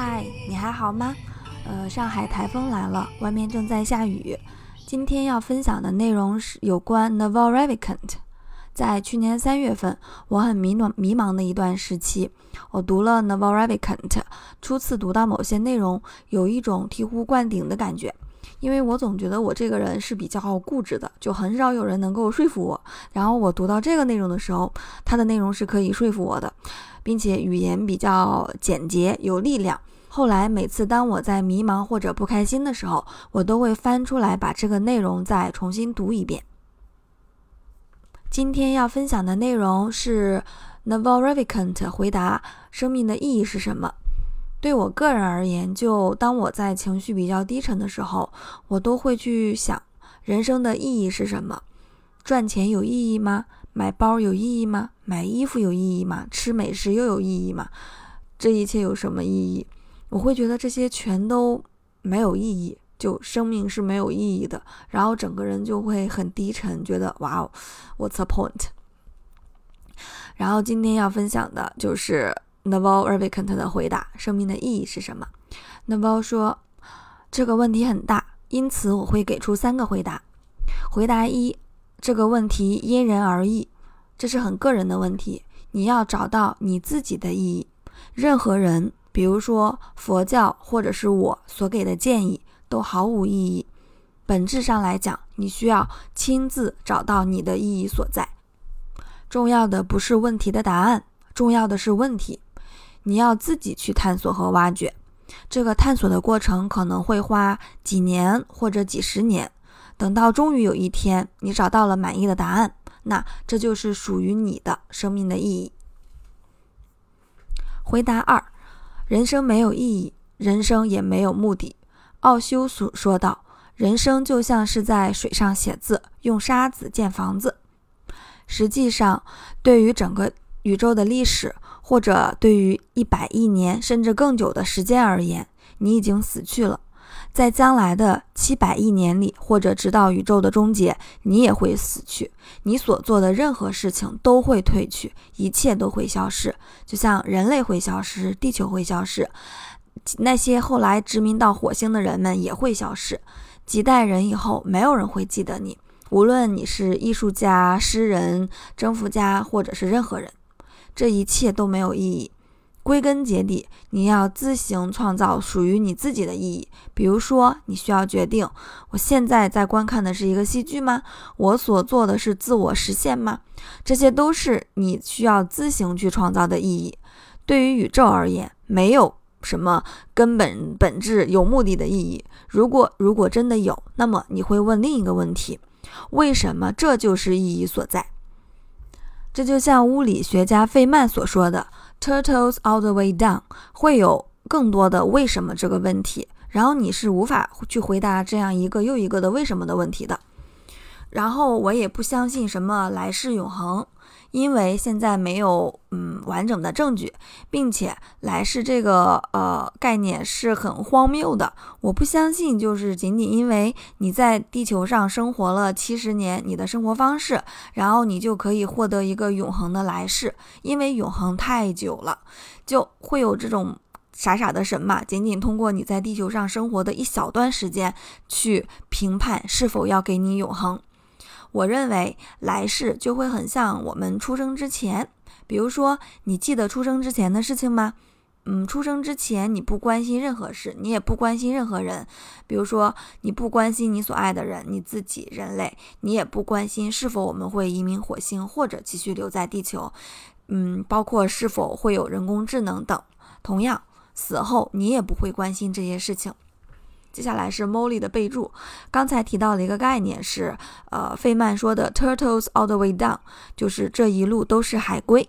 嗨，你还好吗？呃，上海台风来了，外面正在下雨。今天要分享的内容是有关 Naval Revicant。在去年三月份，我很迷茫迷茫的一段时期，我读了 Naval Revicant，初次读到某些内容，有一种醍醐灌顶的感觉。因为我总觉得我这个人是比较固执的，就很少有人能够说服我。然后我读到这个内容的时候，它的内容是可以说服我的，并且语言比较简洁有力量。后来每次当我在迷茫或者不开心的时候，我都会翻出来把这个内容再重新读一遍。今天要分享的内容是 Naval Ravikant 回答：生命的意义是什么？对我个人而言，就当我在情绪比较低沉的时候，我都会去想人生的意义是什么？赚钱有意义吗？买包有意义吗？买衣服有意义吗？吃美食又有意义吗？这一切有什么意义？我会觉得这些全都没有意义，就生命是没有意义的，然后整个人就会很低沉，觉得哇哦，What's the point？然后今天要分享的就是。Naval Ravikant 的回答：生命的意义是什么？Naval 说：“这个问题很大，因此我会给出三个回答。回答一：这个问题因人而异，这是很个人的问题，你要找到你自己的意义。任何人，比如说佛教或者是我所给的建议，都毫无意义。本质上来讲，你需要亲自找到你的意义所在。重要的不是问题的答案，重要的是问题。”你要自己去探索和挖掘，这个探索的过程可能会花几年或者几十年。等到终于有一天你找到了满意的答案，那这就是属于你的生命的意义。回答二：人生没有意义，人生也没有目的。奥修所说道：“人生就像是在水上写字，用沙子建房子。”实际上，对于整个宇宙的历史。或者对于一百亿年甚至更久的时间而言，你已经死去了。在将来的七百亿年里，或者直到宇宙的终结，你也会死去。你所做的任何事情都会褪去，一切都会消失。就像人类会消失，地球会消失，那些后来殖民到火星的人们也会消失。几代人以后，没有人会记得你，无论你是艺术家、诗人、征服家，或者是任何人。这一切都没有意义。归根结底，你要自行创造属于你自己的意义。比如说，你需要决定：我现在在观看的是一个戏剧吗？我所做的是自我实现吗？这些都是你需要自行去创造的意义。对于宇宙而言，没有什么根本本质有目的的意义。如果如果真的有，那么你会问另一个问题：为什么这就是意义所在？这就像物理学家费曼所说的 “turtles all the way down”，会有更多的为什么这个问题，然后你是无法去回答这样一个又一个的为什么的问题的。然后我也不相信什么来世永恒。因为现在没有嗯完整的证据，并且来世这个呃概念是很荒谬的。我不相信，就是仅仅因为你在地球上生活了七十年，你的生活方式，然后你就可以获得一个永恒的来世。因为永恒太久了，就会有这种傻傻的神嘛。仅仅通过你在地球上生活的一小段时间去评判是否要给你永恒。我认为来世就会很像我们出生之前，比如说，你记得出生之前的事情吗？嗯，出生之前你不关心任何事，你也不关心任何人，比如说你不关心你所爱的人，你自己人类，你也不关心是否我们会移民火星或者继续留在地球，嗯，包括是否会有人工智能等。同样，死后你也不会关心这些事情。接下来是 Molly 的备注。刚才提到了一个概念是，呃，费曼说的 “turtles all the way down”，就是这一路都是海龟。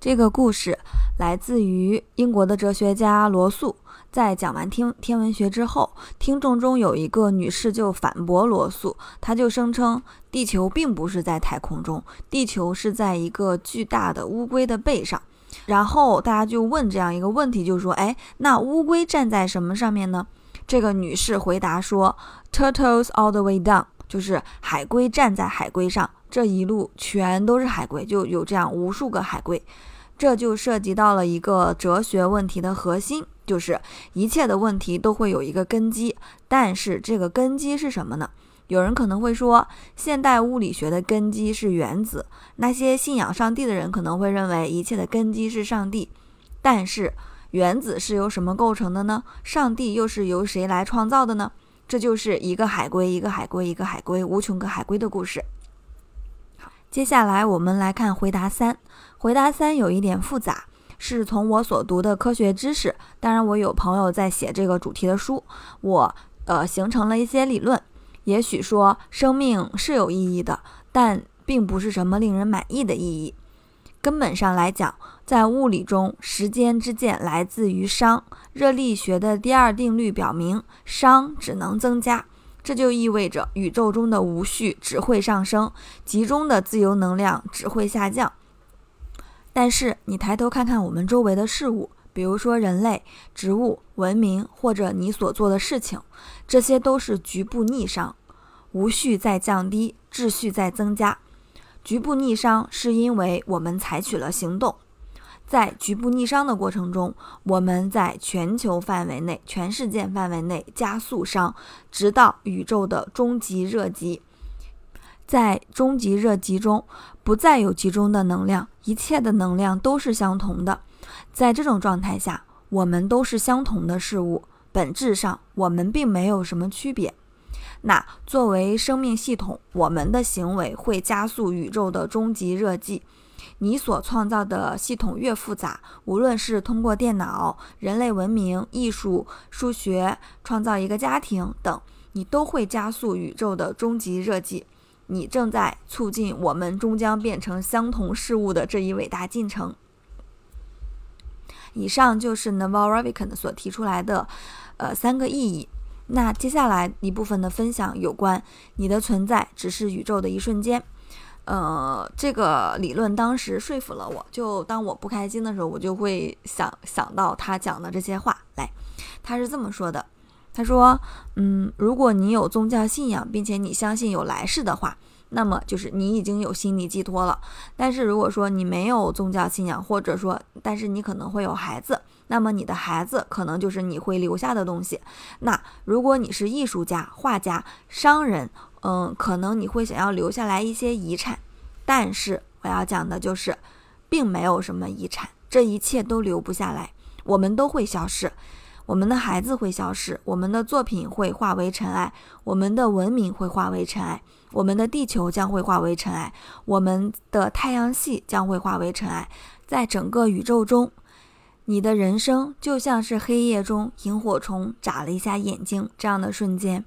这个故事来自于英国的哲学家罗素。在讲完天天文学之后，听众中有一个女士就反驳罗素，她就声称地球并不是在太空中，地球是在一个巨大的乌龟的背上。然后大家就问这样一个问题，就是说，哎，那乌龟站在什么上面呢？这个女士回答说：“Turtles all the way down，就是海龟站在海龟上，这一路全都是海龟，就有这样无数个海龟。这就涉及到了一个哲学问题的核心，就是一切的问题都会有一个根基，但是这个根基是什么呢？有人可能会说，现代物理学的根基是原子。那些信仰上帝的人可能会认为一切的根基是上帝。但是原子是由什么构成的呢？上帝又是由谁来创造的呢？这就是一个海龟，一个海龟，一个海龟，无穷个海龟的故事。好，接下来我们来看回答三。回答三有一点复杂，是从我所读的科学知识，当然我有朋友在写这个主题的书，我呃形成了一些理论。也许说生命是有意义的，但并不是什么令人满意的意义。根本上来讲，在物理中，时间之箭来自于熵。热力学的第二定律表明，熵只能增加，这就意味着宇宙中的无序只会上升，集中的自由能量只会下降。但是，你抬头看看我们周围的事物。比如说，人类、植物、文明，或者你所做的事情，这些都是局部逆熵，无序在降低，秩序在增加。局部逆熵是因为我们采取了行动，在局部逆熵的过程中，我们在全球范围内、全世界范围内加速熵，直到宇宙的终极热极。在终极热极中，不再有集中的能量，一切的能量都是相同的。在这种状态下，我们都是相同的事物，本质上我们并没有什么区别。那作为生命系统，我们的行为会加速宇宙的终极热寂。你所创造的系统越复杂，无论是通过电脑、人类文明、艺术、数学创造一个家庭等，你都会加速宇宙的终极热寂。你正在促进我们终将变成相同事物的这一伟大进程。以上就是 Naval Ravikant 所提出来的，呃，三个意义。那接下来一部分的分享有关你的存在只是宇宙的一瞬间。呃，这个理论当时说服了我，就当我不开心的时候，我就会想想到他讲的这些话。来，他是这么说的：他说，嗯，如果你有宗教信仰，并且你相信有来世的话。那么就是你已经有心理寄托了，但是如果说你没有宗教信仰，或者说，但是你可能会有孩子，那么你的孩子可能就是你会留下的东西。那如果你是艺术家、画家、商人，嗯，可能你会想要留下来一些遗产。但是我要讲的就是，并没有什么遗产，这一切都留不下来，我们都会消失。我们的孩子会消失，我们的作品会化为尘埃，我们的文明会化为尘埃，我们的地球将会化为尘埃，我们的太阳系将会化为尘埃。在整个宇宙中，你的人生就像是黑夜中萤火虫眨了一下眼睛这样的瞬间，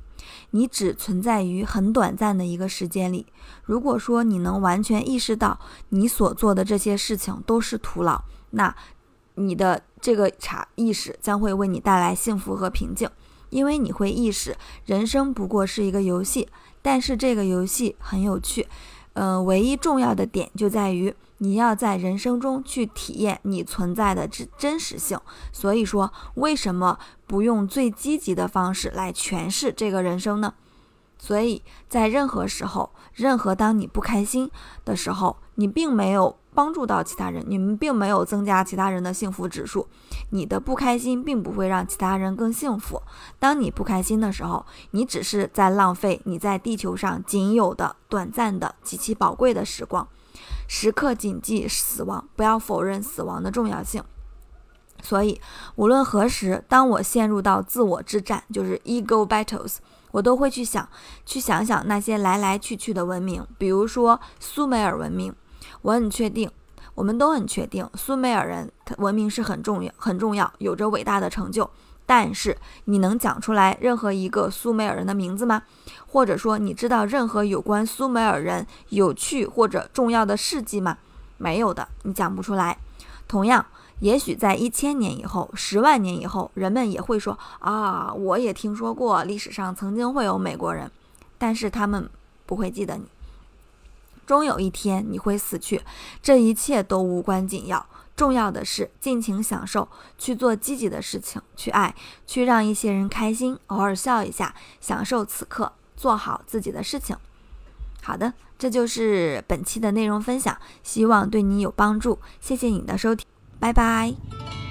你只存在于很短暂的一个时间里。如果说你能完全意识到你所做的这些事情都是徒劳，那。你的这个茶意识将会为你带来幸福和平静，因为你会意识人生不过是一个游戏，但是这个游戏很有趣。嗯，唯一重要的点就在于你要在人生中去体验你存在的真真实性。所以说，为什么不用最积极的方式来诠释这个人生呢？所以在任何时候，任何当你不开心的时候，你并没有。帮助到其他人，你们并没有增加其他人的幸福指数。你的不开心并不会让其他人更幸福。当你不开心的时候，你只是在浪费你在地球上仅有的短暂的极其宝贵的时光。时刻谨记死亡，不要否认死亡的重要性。所以，无论何时，当我陷入到自我之战，就是 ego battles，我都会去想，去想想那些来来去去的文明，比如说苏美尔文明。我很确定，我们都很确定，苏美尔人文明是很重要、很重要，有着伟大的成就。但是，你能讲出来任何一个苏美尔人的名字吗？或者说，你知道任何有关苏美尔人有趣或者重要的事迹吗？没有的，你讲不出来。同样，也许在一千年以后、十万年以后，人们也会说啊，我也听说过历史上曾经会有美国人，但是他们不会记得你。终有一天你会死去，这一切都无关紧要。重要的是尽情享受，去做积极的事情，去爱，去让一些人开心，偶尔笑一下，享受此刻，做好自己的事情。好的，这就是本期的内容分享，希望对你有帮助。谢谢你的收听，拜拜。